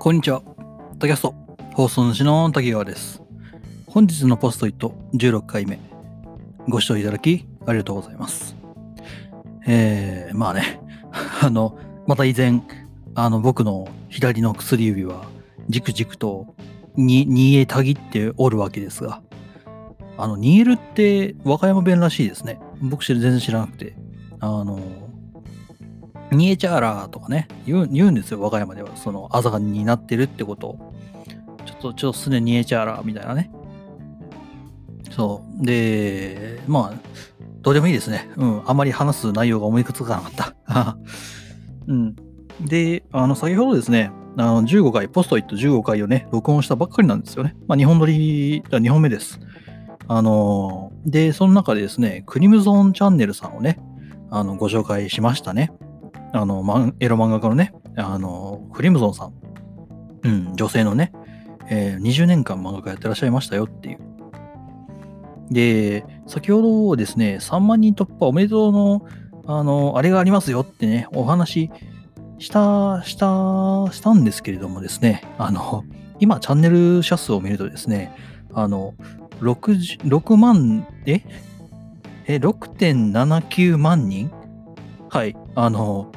こんにちは。タキャスト放送主の滝川です。本日のポストイット16回目。ご視聴いただきありがとうございます。えー、まあね、あの、また以前、あの、僕の左の薬指は、じくじくと、に、煮えたぎっておるわけですが、あの、煮えるって和歌山弁らしいですね。僕全然知らなくて。あの、煮えちゃーらーとかね、言う言うんですよ、和歌山では。その、あざがになってるってことを。ちょっと、ちょっとすね煮えちゃーらみたいなね。そう。で、まあ、どうでもいいですね。うん。あまり話す内容が思いつかなかった。うん。で、あの、先ほどですね、あの15回、ポストイット15回をね、録音したばっかりなんですよね。まあ、2本撮り、2本目です。あの、で、その中でですね、クリムゾンチャンネルさんをね、あの、ご紹介しましたね。あの、マンエロ漫画家のね、あの、クリムゾンさん。うん、女性のね、えー20年間漫画家やってらっしゃいましたよっていう。で、先ほどですね、3万人突破おめでとうの、あの、あれがありますよってね、お話した、した、したんですけれどもですね、あの、今、チャンネル者数を見るとですね、あの、6, 6万、え？え、6.79万人？はい、あの、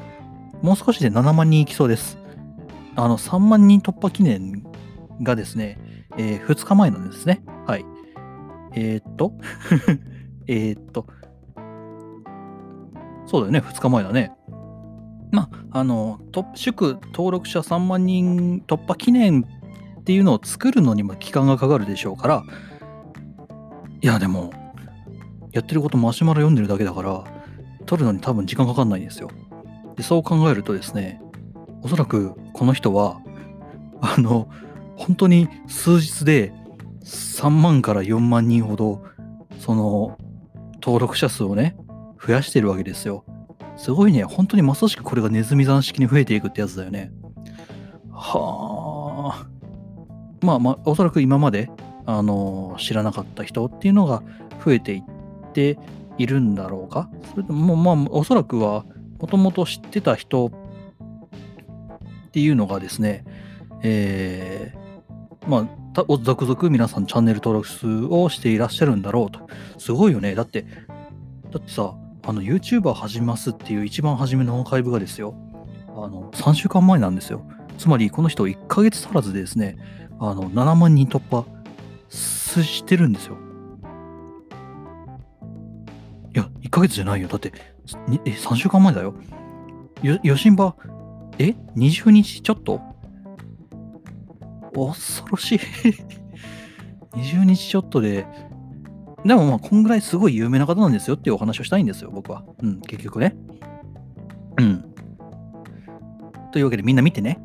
もう少しで7万人いきそうです。あの、3万人突破記念がですね、え2日前なんですね。はい。えー、っと、えっと、そうだよね、2日前だね。まあ、あの、と祝登録者3万人突破記念っていうのを作るのにも期間がかかるでしょうから、いや、でも、やってることマシュマロ読んでるだけだから、撮るのに多分時間かかんないんですよ。でそう考えるとですね、おそらくこの人は、あの、本当に数日で3万から4万人ほど、その、登録者数をね、増やしてるわけですよ。すごいね、本当にまさしくこれがネズミ算式に増えていくってやつだよね。はあ。まあまあ、おそらく今まで、あの、知らなかった人っていうのが増えていっているんだろうかそれとも、まあ、おそらくは、もともと知ってた人っていうのがですね、えー、まあ、た続々皆さんチャンネル登録数をしていらっしゃるんだろうと。すごいよね。だって、だってさ、あの YouTuber 始ますっていう一番初めのアーカイブがですよ、あの、3週間前なんですよ。つまり、この人1ヶ月足らずでですね、あの、7万人突破してるんですよ。ヶ月じゃないよ。だって、え、3週間前だよ。よ、よしんば、え ?20 日ちょっと？恐ろしい。20日ちょっとで、でもまあ、こんぐらいすごい有名な方なんですよっていうお話をしたいんですよ、僕は。うん、結局ね。うん。というわけでみんな見てね。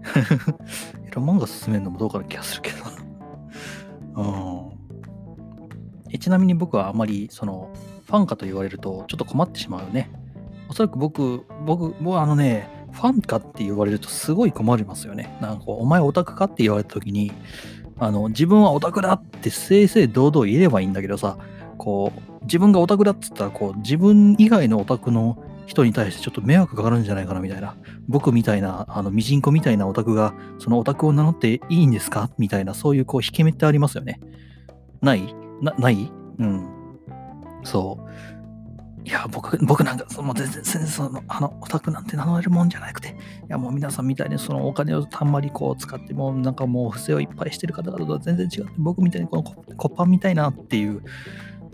エロ漫画進めるのもどうかな気がするけど。うんえ。ちなみに僕はあまり、その、ファンかと言われるとちょっと困ってしまうよね。おそらく僕、僕、僕あのね、ファンかって言われるとすごい困りますよね。なんか、お前オタクかって言われた時に、あの、自分はオタクだって正々堂々言えればいいんだけどさ、こう、自分がオタクだっつったら、こう、自分以外のオタクの人に対してちょっと迷惑かかるんじゃないかなみたいな。僕みたいな、あの、ミジンコみたいなオタクが、そのオタクを名乗っていいんですか？みたいな、そういうこう、引け目ってありますよね。ない？な、ない？うん。そう。いや、僕、僕なんか、その全然、全然、その、あの、オタクなんて名乗れるもんじゃなくて、いや、もう皆さんみたいに、そのお金をたんまりこう使って、もうなんかもう不正をいっぱいしてる方々とは全然違って、僕みたいにこのコッパンみたいなっていう、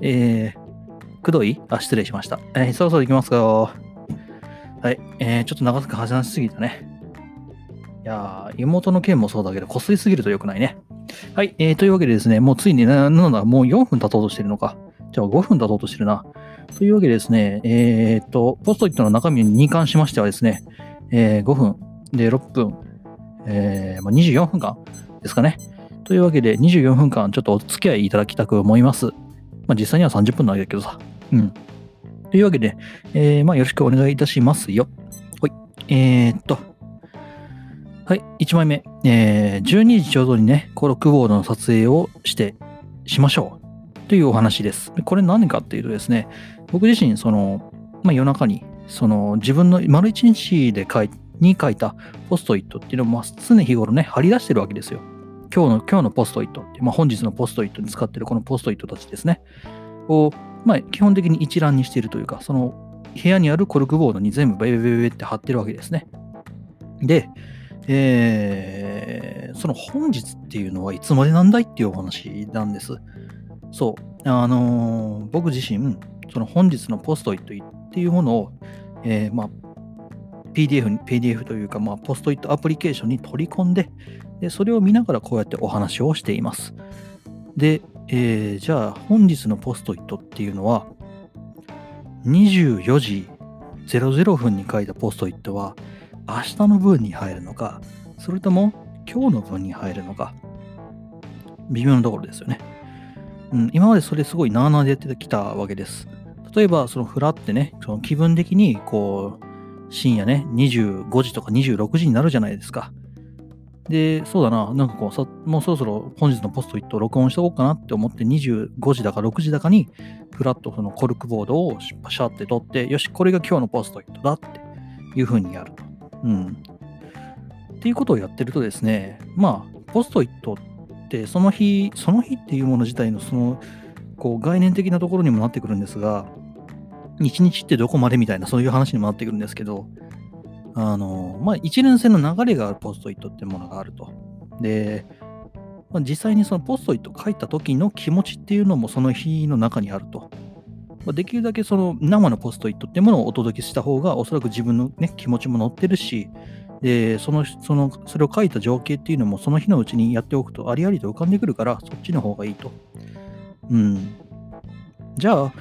えー、くどい？あ、失礼しました。えー、そろそろ行きますよ。はい、えー、ちょっと長く話しすぎたね。いやー、妹の件もそうだけど、こすりすぎると良くないね。はい、えー、というわけでですね、もうついに、なんだ、もう4分経とうとしてるのか。じゃあ5分経とうとしてるな。というわけでですね、えー、っと、ポストイットの中身に関しましてはですね、えー5分で6分、えーまあ、24分間ですかね。というわけで24分間ちょっとお付き合いいただきたく思います。まあ実際には30分なんだけどさ。うん。というわけで、えーまあよろしくお願いいたしますよ。はい。えー、っと、はい、1枚目。えー、12時ちょうどにね、コロクボードの撮影をして、しましょう。というお話です。これ何かっていうとですね、僕自身、その、まあ、夜中に、その、自分の丸一日で書いにに書いたポストイットっていうのを、まあ、常日頃ね、貼り出してるわけですよ。今日の、今日のポストイットって、まあ、本日のポストイットに使ってるこのポストイットたちですね。を、まあ、基本的に一覧にしているというか、その部屋にあるコルクボードに全部ベベベベって貼ってるわけですね。で、えー、その本日っていうのはいつまでなんだいっていうお話なんです。そう。あのー、僕自身、その本日のポストイットっていうものを、えー、まあ、PDF, に PDF というか、まあ、ポストイットアプリケーションに取り込んでで、それを見ながらこうやってお話をしています。で、えー、じゃあ本日のポストイットっていうのは、24時00分に書いたポストイットは、明日の分に入るのか、それとも今日の分に入るのか、微妙なところですよね。うん、今までそれすごいなーなーでやってきたわけです。例えば、そのフラってね、その気分的にこう、深夜ね、25時とか26時になるじゃないですか。で、そうだな、なんかこう、もうそろそろ本日のポストイットを録音しておこうかなって思って25時だか6時だかに、フラッとそのコルクボードをパシャって取って、よし、これが今日のポストイットだっていう風にやると。うん。っていうことをやってるとですね、まあ、ポストイットってその日、その日っていうもの自体のその、こう概念的なところにもなってくるんですが、一日ってどこまでみたいなそういう話にもなってくるんですけど、あの、まあ、一連線の流れがあるポストイットってものがあると。で、まあ、実際にそのポストイット書いた時の気持ちっていうのもその日の中にあると。ま、できるだけその生のポストイットっていうものをお届けした方がおそらく自分の、ね、気持ちも乗ってるし、でそのそのそれを書いた情景っていうのもその日のうちにやっておくとありありと浮かんでくるからそっちの方がいいと。うん。じゃあ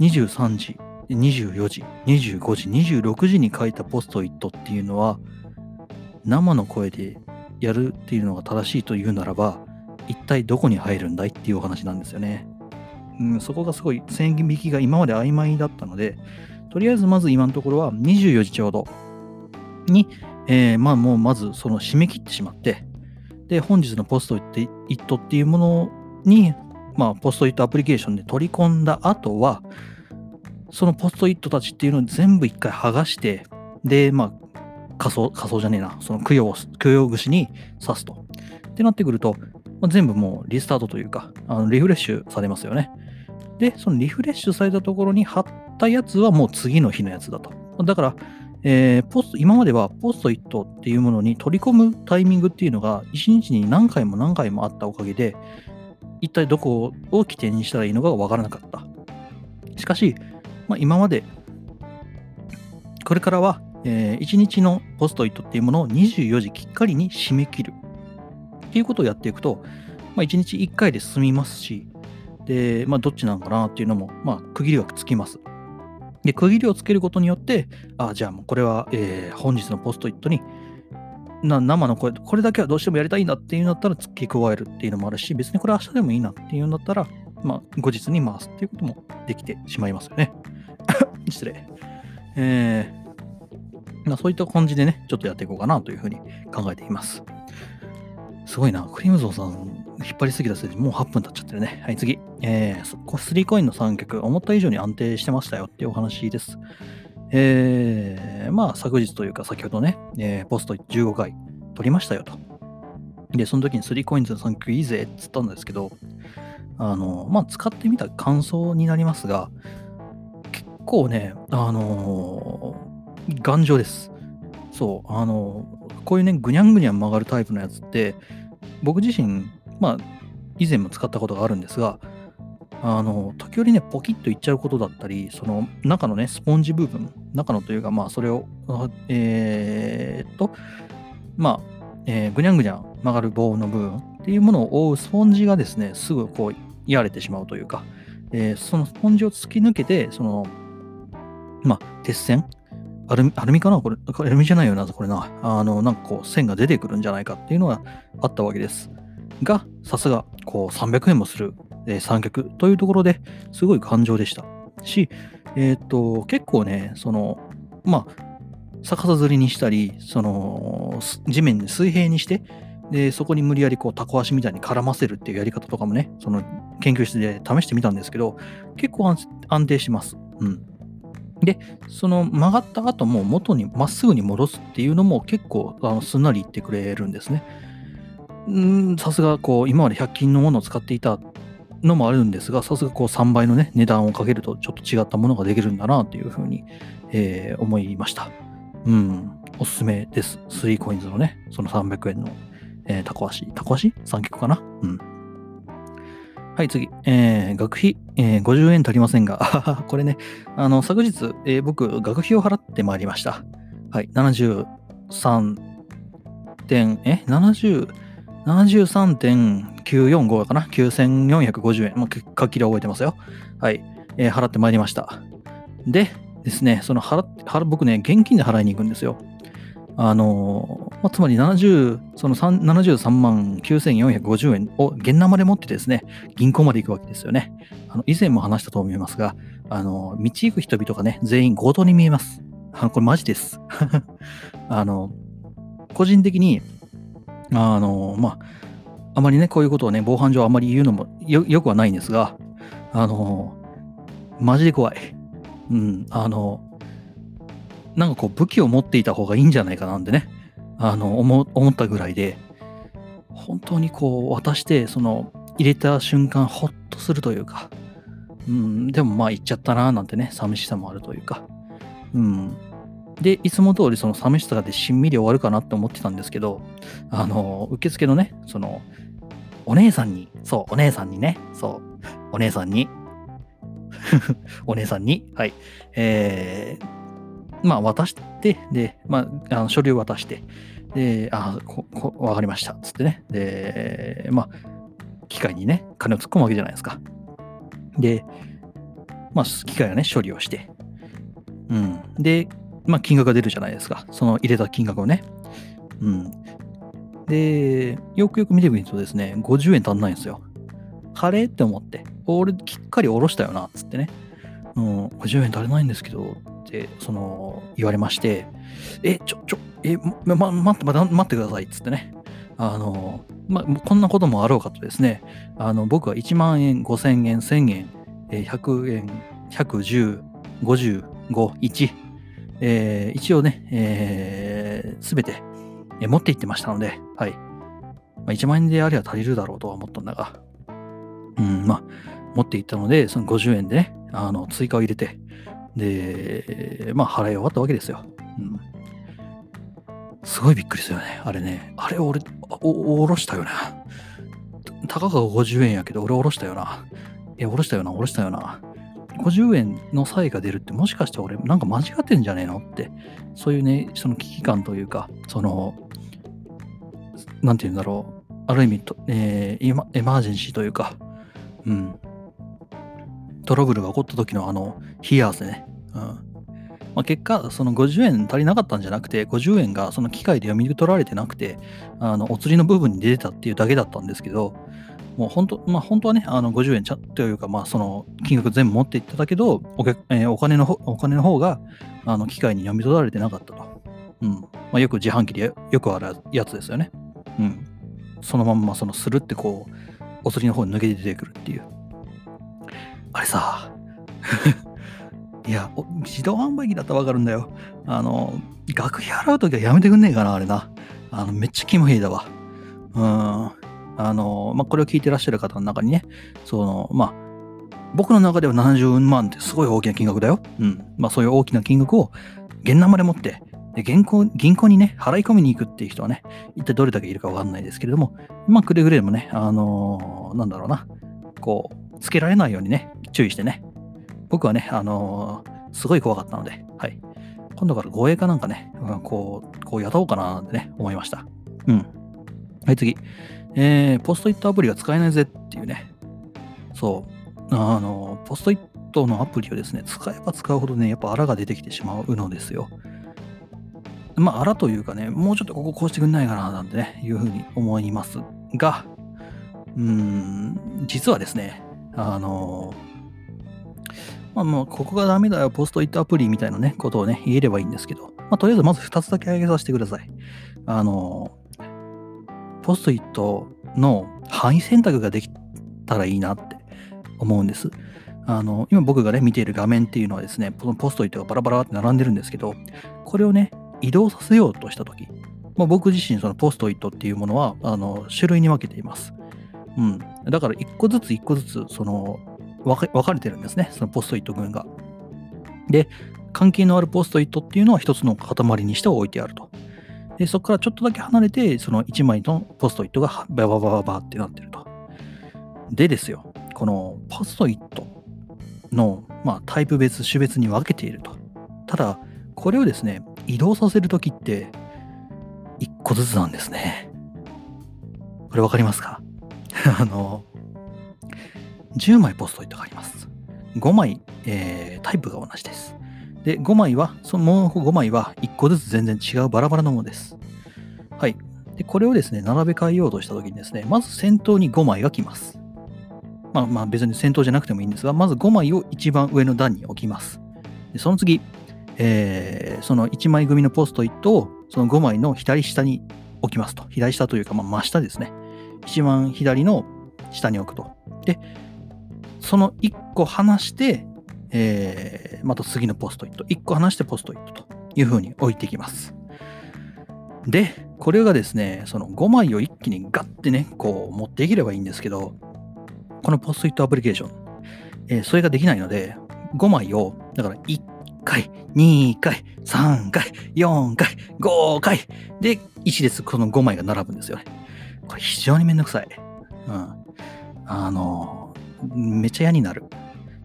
23時24時、25時、26時に書いたポストイットっていうのは、生の声でやるっていうのが正しいというならば、一体どこに入るんだいっていうお話なんですよね。うん、そこがすごい線引きが今まで曖昧だったので、とりあえずまず今のところは24時ちょうどに、えー、まあもうまずその締め切ってしまって、で、本日のポストイットっていうものに、まあ、ポストイットアプリケーションで取り込んだ後は、そのポストイットたちっていうのを全部一回剥がして、で、まあ、仮想、仮想じゃねえな、その供養、供養串に刺すと。ってなってくると、まあ、全部もうリスタートというか、あのリフレッシュされますよね。で、そのリフレッシュされたところに貼ったやつはもう次の日のやつだと。だから、えー、ポスト、今まではポストイットっていうものに取り込むタイミングっていうのが、1日に何回も何回もあったおかげで、一体どこを起点にしたらいいのかがわからなかった。しかし、まあ、今まで、これからは、えー、1日のポストイットっていうものを24時きっかりに締め切るっていうことをやっていくと、まあ、1日1回で済みますし、で、まあ、どっちなのかなっていうのも、まあ、区切りはつきます。で、区切りをつけることによって、あ、じゃあもうこれは、えー、本日のポストイットにな生の声、これだけはどうしてもやりたいんだっていうんだったら付け加えるっていうのもあるし、別にこれ明日でもいいなっていうんだったら、まあ、後日に回すっていうこともできてしまいますよね。失礼。えー、まあ、そういった感じでね、ちょっとやっていこうかなというふうに考えています。すごいな。クリムゾーさん、引っ張りすぎたせいでもう8分経っちゃってるね。はい、次。えー、3コインの3曲、思った以上に安定してましたよっていうお話です。えー、まあ、昨日というか先ほどね、えー、ポスト15回取りましたよと。で、その時に3コインズの3曲いいぜっつったんですけど、あの、まあ、使ってみた感想になりますが、結構ね、あのー、頑丈です。そう、あのー、こういうね、ぐにゃんぐにゃん曲がるタイプのやつって、僕自身、まあ、以前も使ったことがあるんですが、あの、時折ね、ポキッといっちゃうことだったり、その中のね、スポンジ部分、中のというか、まあ、それを、えー、っと、まあ、えー、ぐにゃんぐにゃん曲がる棒の部分っていうものを覆うスポンジがですね、すぐこう、やれてしまうというか、えー、そのスポンジを突き抜けて、そのまあ、鉄線アルミアルミかな？これ、アルミじゃないよな、これな。あの、なんかこう、線が出てくるんじゃないかっていうのがあったわけです。が、さすが、こう、300円もする、えー、三脚というところですごい感情でした。し、え、ー、と、結構ね、その、まあ、逆さずりにしたり、その、地面に水平にして、で、そこに無理やりこう、タコ足みたいに絡ませるっていうやり方とかもね、その研究室で試してみたんですけど、結構安定します。うん。で、その曲がった後も元にまっすぐに戻すっていうのも結構あのすんなり言ってくれるんですね。さすがこう今まで100均のものを使っていたのもあるんですが、さすがこう3倍のね、値段をかけるとちょっと違ったものができるんだなというふうに、えー、思いました。うん、おすすめです。3コインズのね、その300円の、えー、タコ足。タコ足 ?3 脚かな？うん。はい、次。えー、学費、えー、50円足りませんが、これね、あの、昨日、えー、僕、学費を払ってまいりました。はい、73点、え ?70、73.945かな ?9450 円。もう書きで覚えてますよ。はい、えー、払ってまいりました。でですね、その払払僕ね、現金で払いに行くんですよ。あのまあ、つまり70その73万9450円を現生で持ってですね、銀行まで行くわけですよね。あの以前も話したと思いますが、あの道行く人々がね、全員強盗に見えます。あこれマジです。あの個人的に、あのまあ、あまりね、こういうことをね、防犯上あまり言うのもよくはないんですが、あのマジで怖い。うん、あのなんかこう武器を持っていた方がいいんじゃないかなんてね、あの思思ったぐらいで、本当にこう渡して、その入れた瞬間ほっとするというか、うん、でもまあ行っちゃったななんてね、寂しさもあるというか、うん。で、いつも通りその寂しさでしんみり終わるかなって思ってたんですけど、あの、受付のね、その、お姉さんに、そう、お姉さんにね、そう、お姉さんに、お姉さんに、はい、えー、まあ、渡して、で、まあ、あの書類を渡して、で、あここ、わかりました、つってね。で、まあ、機械にね、金を突っ込むわけじゃないですか。で、まあ、機械がね、処理をして、うん。で、まあ、金額が出るじゃないですか。その入れた金額をね。うん。で、よくよく見てみるとですね、50円足んないんですよ。カレーって思って、俺、きっかり下ろしたよな、つってね。うん、50円足りないんですけど、ってその言われまして、え、ちょ、ちょ、え、ま、ま、待って、待ってくださいつってね。あの、ま、こんなこともあろうかとですね、あの僕は1万円、5000円、1000円、100円、110、50、5、1、えー、一応ね、えー、全て、え持って行ってましたので、はい。まあ、1万円であれば足りるだろうとは思ったんだが、うん、まあ、持って行ったので、その50円でね、あの追加を入れて、で、まあ、払い終わったわけですよ。うん。すごいびっくりするよね。あれね。あれ、俺、お、おろしたよな。たかが50円やけど、俺おろしたよな。え、おろしたよな、おろしたよな。50円の差異が出るってもしかして俺なんか間違ってんじゃねえの？って。そういうねその危機感というかそのなんて言うんだろう。ある意味と、えー、エマージェンシーというかうん。トラブルが起こった時のあの冷や汗ね。うん。まあ、結果、その50円足りなかったんじゃなくて、50円がその機械で読み取られてなくて、あのお釣りの部分に出てたっていうだけだったんですけど、もう本当、まあ、本当はね、あの50円ちゃというか、まあ、その金額全部持っていっただけど、お客えー、お金のお金の方があの機械に読み取られてなかったと。うんまあ、よく自販機でよくあるやつですよね。うん。そのまんま、そのスルってこう、お釣りの方に抜けて出てくるっていう。あれさ、いや、自動販売機だったらわかるんだよ。あの、学費払うときはやめてくんねえかな、あれな。あの、めっちゃキモヘイだわ。うん。あの、まあ、これを聞いてらっしゃる方の中にね、その、まあ、僕の中では70万ってすごい大きな金額だよ。うん。まあ、そういう大きな金額を現生で持って、で銀行銀行にね、払い込みに行くっていう人はね、一体どれだけいるかわかんないですけれども、まあ、くれぐれもね、あのー、なんだろうな、こう、つけられないようにね、注意してね、僕はね、あのー、すごい怖かったので、はい。今度から護衛かなんかね、うん、こう、こう雇おうかなってね、思いました。うん。はい、次。えー、ポストイットアプリが使えないぜっていうね。そう。あの、ポストイットのアプリをですね、使えば使うほどね、やっぱ荒が出てきてしまうのですよ。まあ、荒というかね、もうちょっとこここうしてくんないかな、なんてね、いうふうに思いますが、うーん、実はですね、あのまあもうここがダメだよ、ポストイットアプリみたいなね、ことをね、言えればいいんですけど、まあとりあえずまず2つだけ挙げさせてください。あの、ポストイットの範囲選択ができたらいいなって思うんです。あの、今僕がね、見ている画面っていうのはですね、このポストイットがバラバラって並んでるんですけど、これをね、移動させようとしたとき、まあ、僕自身そのポストイットっていうものは、あの、種類に分けています。うん。だから一個ずつ一個ずつ、その、分かれてるんですね、そのポストイット群が。で、関係のあるポストイットっていうのは一つの塊にして置いてあると。で、そこからちょっとだけ離れて、その1枚のポストイットがバババババってなってると。でですよ、このポストイットの、まあ、タイプ別、種別に分けていると。ただ、これをですね、移動させるときって、1個ずつなんですね。これ分かりますか？あの、10枚ポストイットがあります。5枚、えータイプが同じです。で、5枚は、そのもう5枚は1個ずつ全然違うバラバラのものです。はい。で、これをですね、並べ替えようとしたときにですね、まず先頭に5枚が来ます。まあまあ別に先頭じゃなくてもいいんですが、まず5枚を一番上の段に置きます。でその次、えーその1枚組のポストイットをその5枚の左下に置きますと。左下というか、まあ真下ですね。一番左の下に置くと。で、その1個離して、えーまた次のポストイット。1個離してポストイットというふうに置いていきます。で、これがですね、その5枚を一気にガッてね、こう持っていければいいんですけど、このポストイットアプリケーション、えーそれができないので、5枚を、だから1回、2回、3回、4回、5回で、一列この5枚が並ぶんですよね。これ非常にめんどくさい。うん。あの、めっちゃ嫌になる。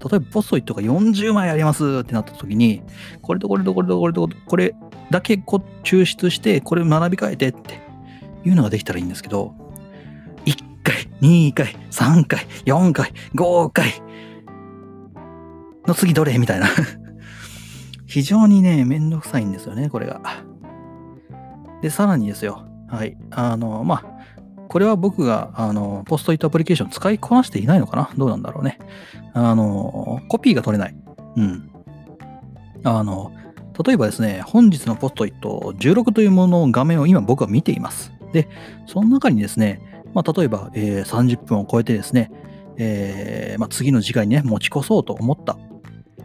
例えばポストイットが40枚ありますってなった時に、これとこれとこれとこれとこれだけこ抽出して、これを並び替えてっていうのができたらいいんですけど、1回、2回、3回、4回、5回の次どれ？みたいな。非常にね、めんどくさいんですよね、これが。で、さらにですよ。はい。あの、まあ、これは僕が、あの、ポストイットアプリケーション使いこなしていないのかな？どうなんだろうね。あの、コピーが取れない。うん。あの、例えばですね、本日のポストイット16というものの画面を今僕は見ています。で、その中にですね、まあ、例えば、えー30分を超えてですね、えーまあ、次の次回にね、持ち越そうと思った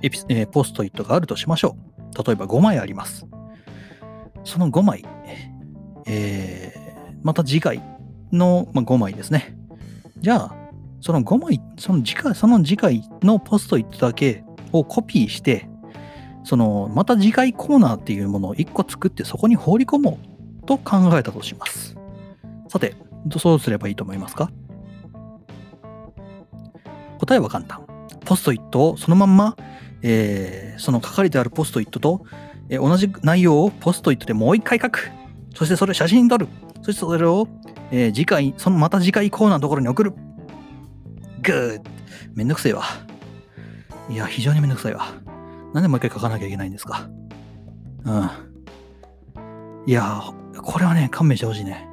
エピ、えーポストイットがあるとしましょう。例えば5枚あります。その5枚、えーまた次回の、まあ、5枚ですね。じゃあ、その5枚、その次回、その次回のポストイットだけをコピーして、その、また次回コーナーっていうものを1個作ってそこに放り込もうと考えたとします。さて、どうすればいいと思いますか？答えは簡単。ポストイットをそのまんま、えーその書かれてあるポストイットと、えー同じ内容をポストイットでもう一回書く。そしてそれを写真に撮る。そしてそれを、えー次回、そのまた次回コーナーのところに送る。グーめんどくせえわ。いや、非常にめんどくさいわ。なんでもう一回書かなきゃいけないんですか？うん。いや、これはね、勘弁してほしいね。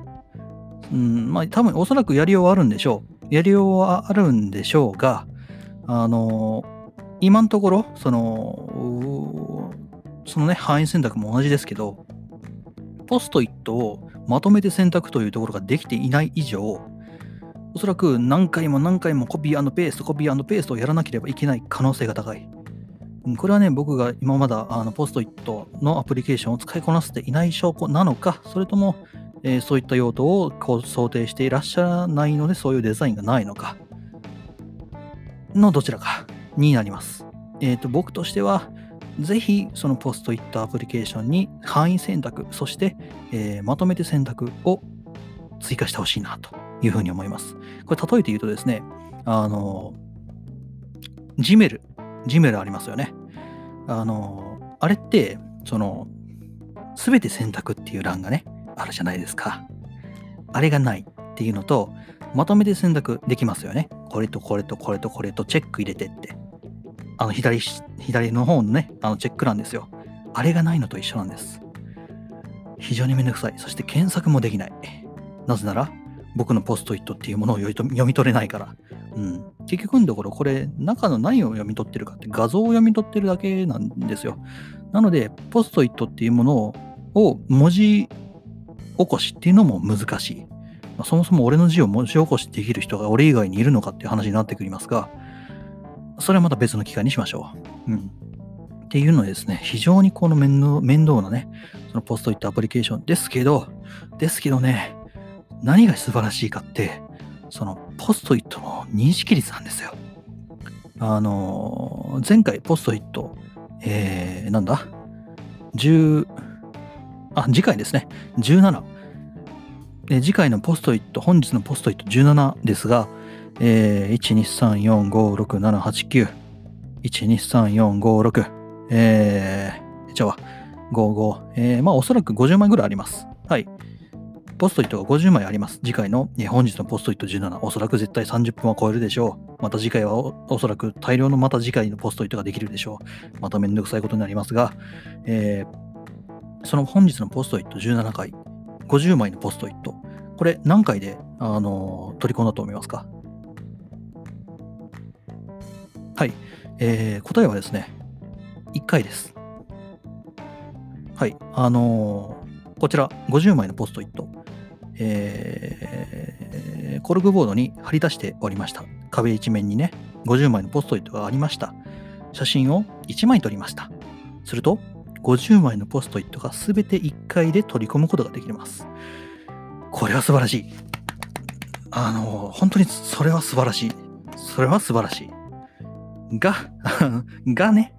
うん、まあ多分おそらくやりようはあるんでしょう。やりようはあるんでしょうが、あのー今のところ、その、そのね、範囲選択も同じですけど、ポストイットをまとめて選択というところができていない以上、おそらく何回も何回もコピーペースト、コピーペーストをやらなければいけない可能性が高い。これはね、僕が今まだあのポストイットのアプリケーションを使いこなせていない証拠なのか、それとも、えーそういった用途をこう想定していらっしゃらないので、そういうデザインがないのか、のどちらかになります。えっ、と、僕としては、ぜひそのポストイットアプリケーションに範囲選択、そして、えーまとめて選択を追加してほしいなというふうに思います。これ例えて言うとですね、あの、ジメル、ジメルありますよね。あの、あれって、その、すべて選択っていう欄がね、あるじゃないですか。あれがないっていうのと、まとめて選択できますよね。これとこれとこれとこれとチェック入れてって。あの左、左の方のね、あのチェック欄ですよ。あれがないのと一緒なんです。非常にめんどくさい。そして検索もできない。なぜなら、僕のポストイットっていうものを読み取れないから。うん。結局のところ、これ、中の何を読み取ってるかって画像を読み取ってるだけなんですよ。なので、ポストイットっていうものを文字起こしっていうのも難しい。そもそも俺の字を文字起こしできる人が俺以外にいるのかっていう話になってくりますが、それはまた別の機会にしましょう。うん。っていうのでですね、非常にこの面倒面倒なね、そのポストイットアプリケーションですけど、ですけどね、何が素晴らしいかって、そのポストイットの認識率なんですよ。あのー前回ポストイット、えー、なんだ ?10、あ、次回ですね。17。え次回のポストイット、本日のポストイット17ですが、えー、1,2,3,4,5,6,7,8,9 1,2,3,4,5,6えー、じゃあ、55、えー、まあおそらく50枚ぐらいあります。はい。ポストイットが50枚あります。次回の、えー本日のポストイット17、おそらく絶対30分は超えるでしょう。また次回はおおそらく大量のまた次回のポストイットができるでしょう。まためんどくさいことになりますが、えーその本日のポストイット17回、50枚のポストイット、これ何回で、あのー取り込んだと思いますか？はい、えー答えはですね、1回です。はい、あのーこちら50枚のポストイット、えーコルクボードに貼り出しておりました。壁一面にね、50枚のポストイットがありました。写真を1枚撮りました。すると、50枚のポストイットが全て1回で取り込むことができます。これは素晴らしい。あの、本当にそれは素晴らしい。それは素晴らしい。が、がね、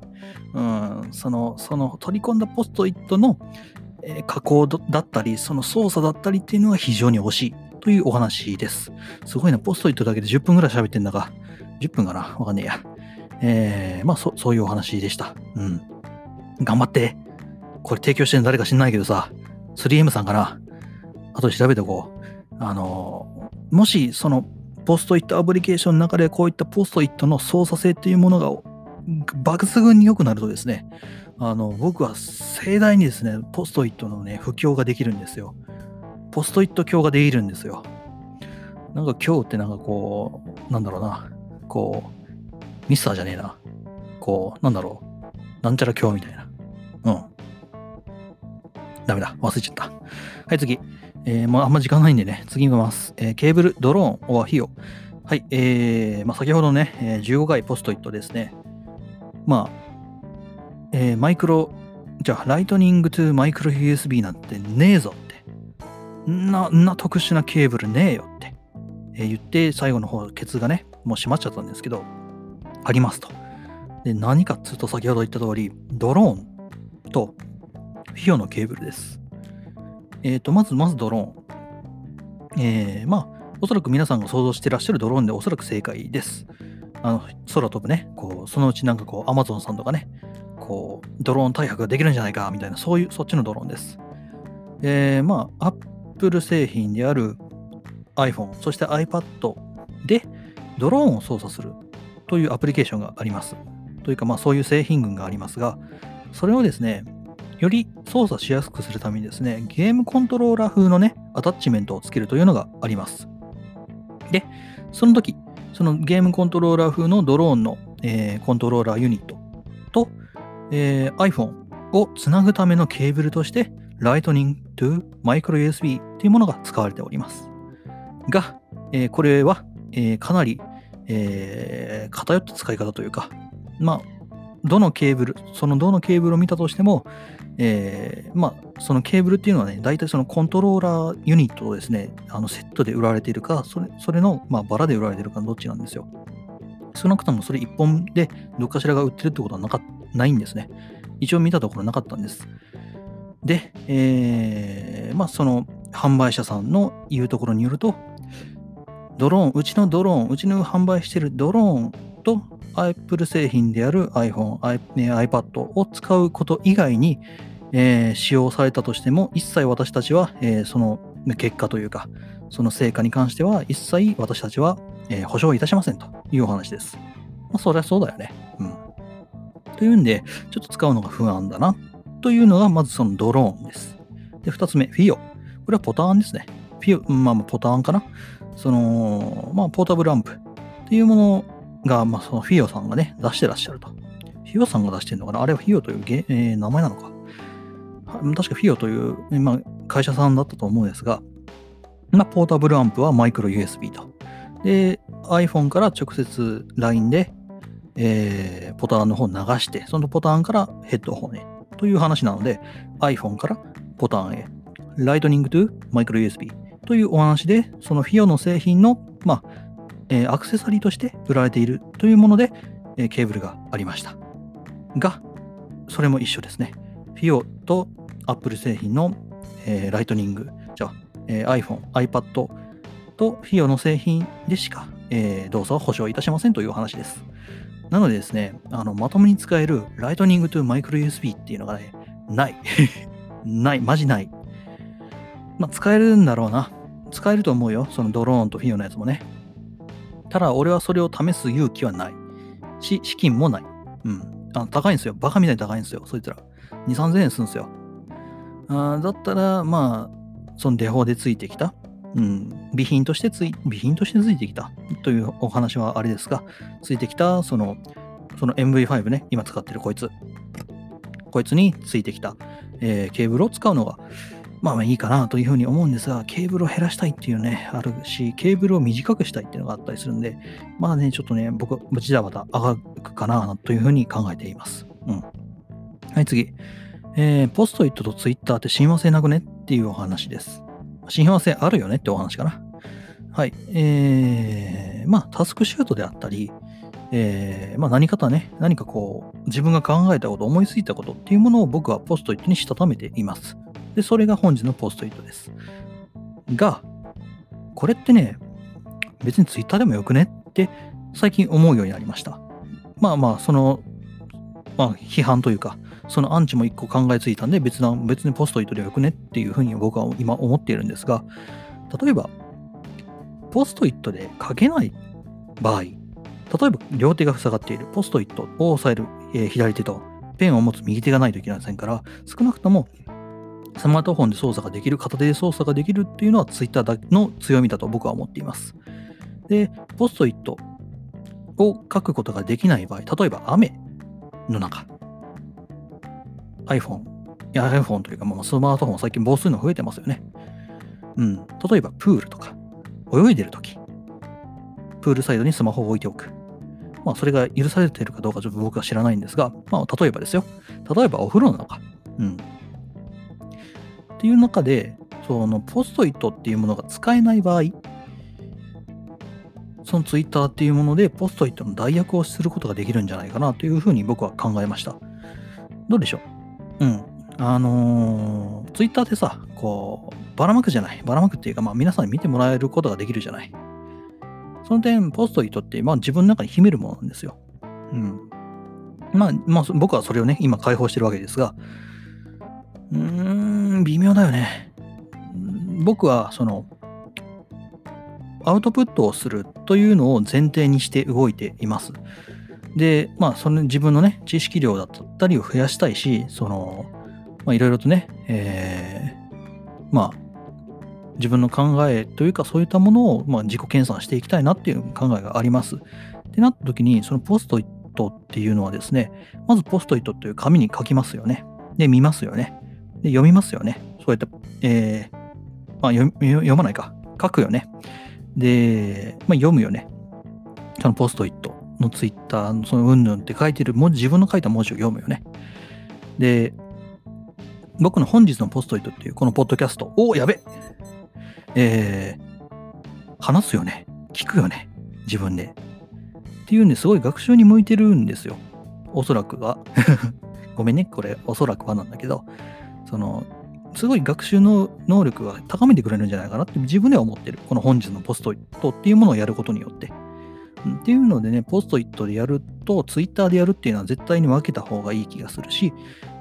うん、その、その取り込んだポストイットの、えー加工だったり、その操作だったりっていうのが非常に惜しいというお話です。すごいな、ポストイットだけで10分ぐらい喋ってんだが、10分かな？わかんねえや。えー、まあそ、そういうお話でした。うん。頑張って。これ提供してるの誰か知んないけどさ、3M さんかな？後で調べておこう。あの、もしそのポストイットアプリケーションの中でこういったポストイットの操作性っていうものが抜群に良くなるとですね、あの、僕は盛大にですね、ポストイットのね、布教ができるんですよ。ポストイット教ができるんですよ。なんか今日ってなんかこう、なんだろうな、こう、ミスターじゃねえな。こう、なんだろう、なんちゃら今日みたいな。うん。ダメだ。忘れちゃった。はい、次。えーもうあんま時間ないんでね、次見ます。えーケーブル、ドローン、オア費用。はい、えーまあ、先ほどね、えー15回ポストイットですね。まあ、えーマイクロ、じゃあ、ライトニングトゥマイクロ USB なんてねえぞって。な、な特殊なケーブルねえよって、えー言って、最後の方、ケツがね、もう閉まっちゃったんですけど、ありますと。で、何かっつうと、先ほど言った通り、ドローンとフィオのケーブルです。えっ、と、まず、まずドローン。えー、まあ、おそらく皆さんが想像してらっしゃるドローンでおそらく正解です。あの、空飛ぶね、こう、そのうちなんかこう、アマゾンさんとかね、こう、ドローン大白ができるんじゃないか、みたいな、そういう、そっちのドローンです。えー、まあ、Apple 製品である iPhone、そして iPad でドローンを操作するというアプリケーションがあります。というか、まあ、そういう製品群がありますが、それをですね、より操作しやすくするためにですね、ゲームコントローラー風のね、アタッチメントをつけるというのがあります。で、その時、そのゲームコントローラー風のドローンの、えーコントローラーユニットと、えー iPhone をつなぐためのケーブルとして、Lightning to Micro USB というものが使われております。が、えーこれは、えーかなり、えー偏った使い方というか、まあ、どのケーブル、そのどのケーブルを見たとしても、えーまあ、そのケーブルっていうのはね、大体そのコントローラーユニットをですね、あのセットで売られているか、それそれの、まあ、バラで売られているかどっちなんですよ。少なくともそれ1本でどっかしらが売ってるってことはなかないんですね。一応見たところなかったんです。で、えーまあ、その販売者さんの言うところによると、ドローン、うちのドローン、うちの販売してるドローンと Apple 製品である iPhone、iPad を使うこと以外に、えー使用されたとしても、一切私たちは、えーその結果というか、その成果に関しては、一切私たちは、えー保証いたしませんというお話です。まあ、そりゃそうだよね。うん。というんで、ちょっと使うのが不安だな、というのが、まずそのドローンです。で、二つ目、フィオ。これはポターンですね。フィオ、まあ、ポターンかな。その、まあ、ポータブルアンプっていうものが、まあ、そのフィオさんがね、出してらっしゃると。フィオさんが出してるのかな？あれはフィオというゲ、えー名前なのか。確かフィオという、まあ、会社さんだったと思うんですが、まあ、ポータブルアンプはマイクロ USB と。で、iPhone から直接 LINE で、えー、ポターンの方を流して、そのポターンからヘッドホンへという話なので、iPhone からポターンへ、Lightning to Micro USB というお話で、そのフィオの製品の、まあ、え、アクセサリーとして売られているというもので、え、ケーブルがありました。が、それも一緒ですね。フィオと Apple 製品の、え、ライトニング、じゃあ、え、iPhone、iPad とフィオの製品でしか、え、動作を保証いたしませんというお話です。なのでですね、あのまともに使えるライトニングとマイクロ USB っていうのがね、ない。ない、マジない。まあ、使えるんだろうな。使えると思うよ。そのドローンとフィオのやつもね。ただ、俺はそれを試す勇気はない。し、資金もない。うん。あ高いんですよ。バカみたいに高いんですよ。そいつら。2、3000円するんですよ。あだったら、まあ、そのデフォでついてきた、うん、備品としてつい、備品としてついてきたというお話はあれですが、ついてきた、その、その MV5 ね、今使ってるこいつ。こいつについてきた、えー、ケーブルを使うのが、まあまあいいかなというふうに思うんですが、ケーブルを減らしたいっていうね、あるし、ケーブルを短くしたいっていうのがあったりするんで、まあね、ちょっとね、僕、じだばた上がるかなというふうに考えています。うん。はい、次。えー、ポストイットとツイッターって親和性なくねっていうお話です。親和性あるよねってお話かな。はい。えー、まあ、タスクシュートであったり、えー、まあ何かとね、何かこう、自分が考えたこと、思いついたことっていうものを僕はポストイットにしたためています。で、それが本日のポストイットです。が、これってね、別にツイッターでもよくねって最近思うようになりました。まあまあ、その、まあ、批判というか、そのアンチも一個考えついたんで、別な、別にポストイットでよくねっていうふうに僕は今思っているんですが、例えば、ポストイットで書けない場合、例えば両手が塞がっているポストイットを押さえる、えー、左手とペンを持つ右手がないといけませんから、少なくともスマートフォンで操作ができる、片手で操作ができるっていうのは Twitter の強みだと僕は思っています。で、ポストイットを書くことができない場合、例えば雨の中、iPhone、や iPhone というか、まあ、スマートフォン最近防水の増えてますよね。うん。例えばプールとか、泳いでるとき、プールサイドにスマホを置いておく。まあ、それが許されているかどうかちょっと僕は知らないんですが、まあ、例えばですよ。例えばお風呂の中。うん。っていう中で、そのポストイットっていうものが使えない場合、そのツイッターっていうものでポストイットの代役をすることができるんじゃないかなというふうに僕は考えました。どうでしょう？うん。あのー、ツイッターってさ、こう、ばらまくじゃない。ばらまくっていうか、まあ皆さんに見てもらえることができるじゃない。その点、ポストイットって、まあ自分の中に秘めるものなんですよ。うん。まあ、まあ、僕はそれをね、今解放してるわけですが、うーん、微妙だよね。僕は、その、アウトプットをするというのを前提にして動いています。で、まあ、その自分のね、知識量だったりを増やしたいし、その、まあ、いろいろとね、えー、まあ、自分の考えというか、そういったものを、まあ、自己研鑽していきたいなっていう考えがあります。ってなった時に、そのポストイットっていうのはですね、まずポストイットっていう紙に書きますよね。で、見ますよね。で、読みますよね。そうやって、えー、まあ読、読まないか。書くよね。で、まあ、読むよね。そのポストイットのツイッターのそのうんぬんって書いてる文字、自分の書いた文字を読むよね。で、僕の本日のポストイットっていうこのポッドキャスト、おお、やべえー、話すよね。聞くよね。自分で。っていうんですごい学習に向いてるんですよ。おそらくは。ごめんね、これ、おそらくはなんだけど。その、すごい学習の能力が高めてくれるんじゃないかなって自分では思ってる。この本日のポストイットっていうものをやることによって。っていうのでね、ポストイットでやると、ツイッターでやるっていうのは絶対に分けた方がいい気がするし、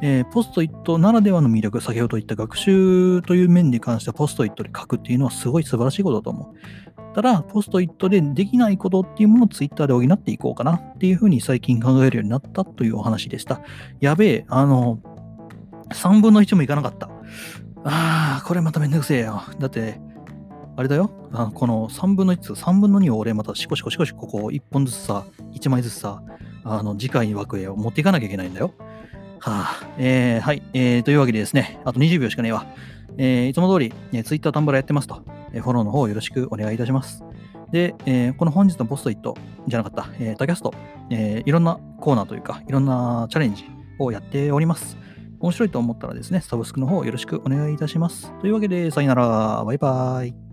えー、ポストイットならではの魅力、先ほど言った学習という面に関してはポストイットで書くっていうのはすごい素晴らしいことだと思う。ただ、ポストイットでできないことっていうものをツイッターで補っていこうかなっていうふうに最近考えるようになったというお話でした。やべえ、あの、3分の1もいかなかった。ああ、これまためんどくせえよ。だって、あれだよ。あこの3分の1、3分の2を俺またシコシコシコシコここ1本ずつさ、1枚ずつさ、あの次回に枠へを持っていかなきゃいけないんだよ。はあ、えー、はい、えー、というわけでですね、あと20秒しかねえわ。えー、いつも通り、えー、Twitter タンブラやってますと、えー、フォローの方よろしくお願いいたします。で、えーこの本日のポストイットじゃなかった、えータキャスト、えーいろんなコーナーというか、いろんなチャレンジをやっております。面白いと思ったらですね、サブスクの方よろしくお願いいたします。というわけで、さよなら、バイバイ。